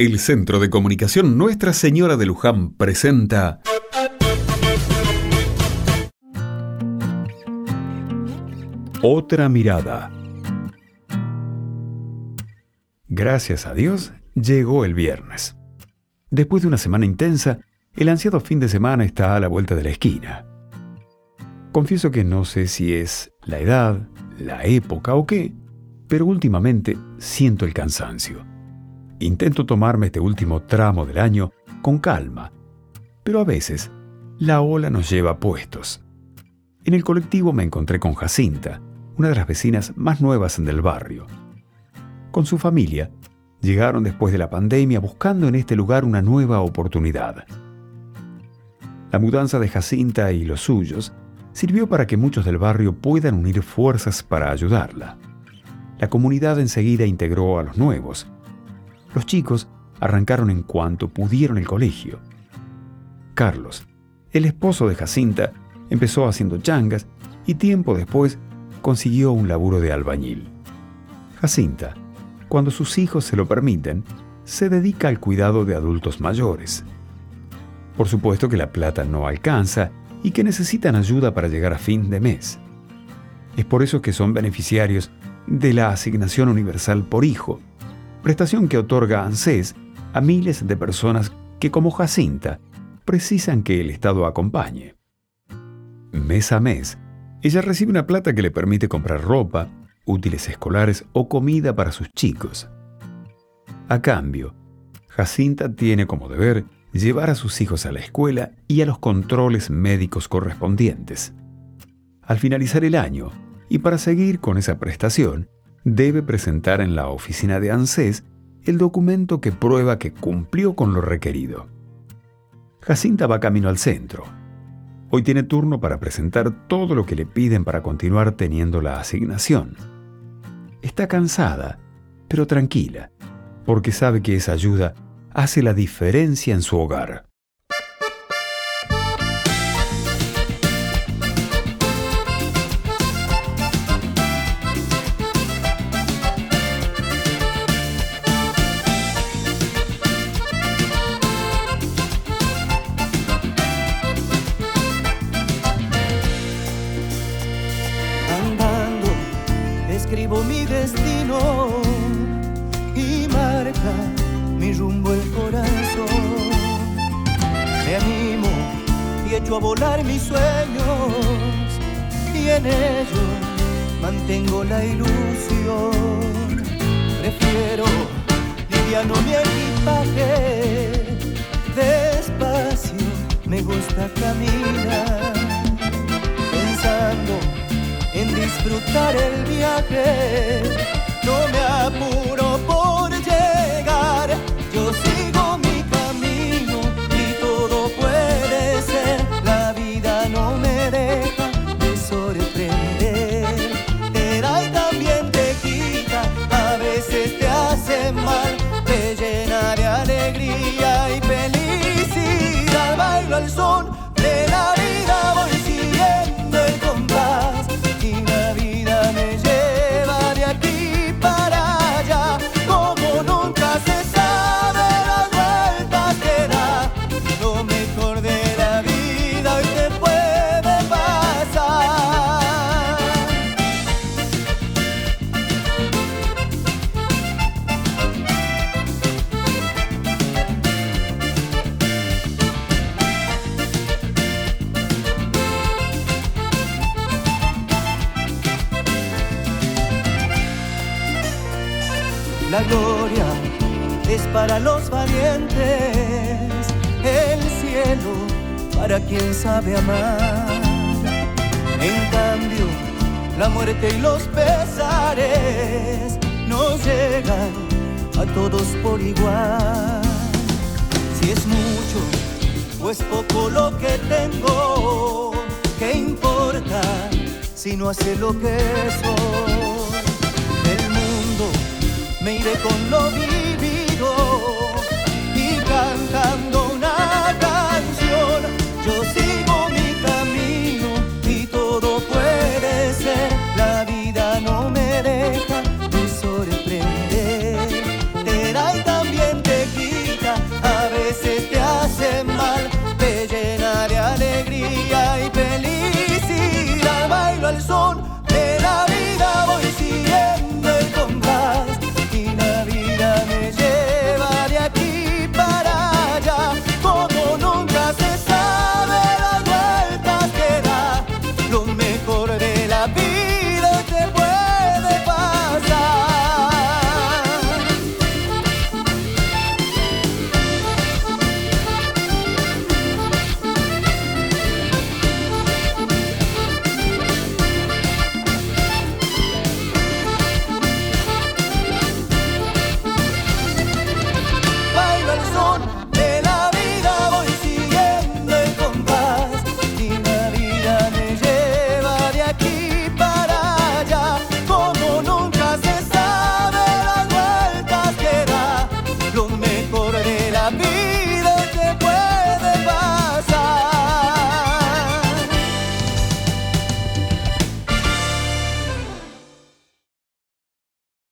El Centro de Comunicación Nuestra Señora de Luján presenta Otra mirada. Gracias a Dios, llegó el viernes. Después de una semana intensa, el ansiado fin de semana está a la vuelta de la esquina. Confieso que no sé si es la edad, la época o qué, pero últimamente siento el cansancio. Intento tomarme este último tramo del año con calma, pero a veces la ola nos lleva puestos. En el colectivo me encontré con Jacinta, una de las vecinas más nuevas del barrio. Con su familia, llegaron después de la pandemia buscando en este lugar una nueva oportunidad. La mudanza de Jacinta y los suyos sirvió para que muchos del barrio puedan unir fuerzas para ayudarla. La comunidad enseguida integró a los nuevos. Los chicos arrancaron en cuanto pudieron el colegio. Carlos, el esposo de Jacinta, empezó haciendo changas y tiempo después consiguió un laburo de albañil. Jacinta, cuando sus hijos se lo permiten, se dedica al cuidado de adultos mayores. Por supuesto que la plata no alcanza y que necesitan ayuda para llegar a fin de mes. Es por eso que son beneficiarios de la Asignación Universal por Hijo, prestación que otorga ANSES a miles de personas que, como Jacinta, precisan que el Estado acompañe. Mes a mes, ella recibe una plata que le permite comprar ropa, útiles escolares o comida para sus chicos. A cambio, Jacinta tiene como deber llevar a sus hijos a la escuela y a los controles médicos correspondientes. Al finalizar el año, y para seguir con esa prestación, debe presentar en la oficina de ANSES el documento que prueba que cumplió con lo requerido. Jacinta va camino al centro. Hoy tiene turno para presentar todo lo que le piden para continuar teniendo la asignación. Está cansada, pero tranquila, porque sabe que esa ayuda hace la diferencia en su hogar. A volar mis sueños y en ellos mantengo la ilusión. Prefiero liviano mi equipaje, despacio me gusta caminar, pensando en disfrutar el viaje. No me apuro La gloria es para los valientes, el cielo para quien sabe amar. En cambio, la muerte y los pesares nos llegan a todos por igual. Si es mucho o es poco lo que tengo, ¿qué importa si no hace lo que soy? Me iré con lo vil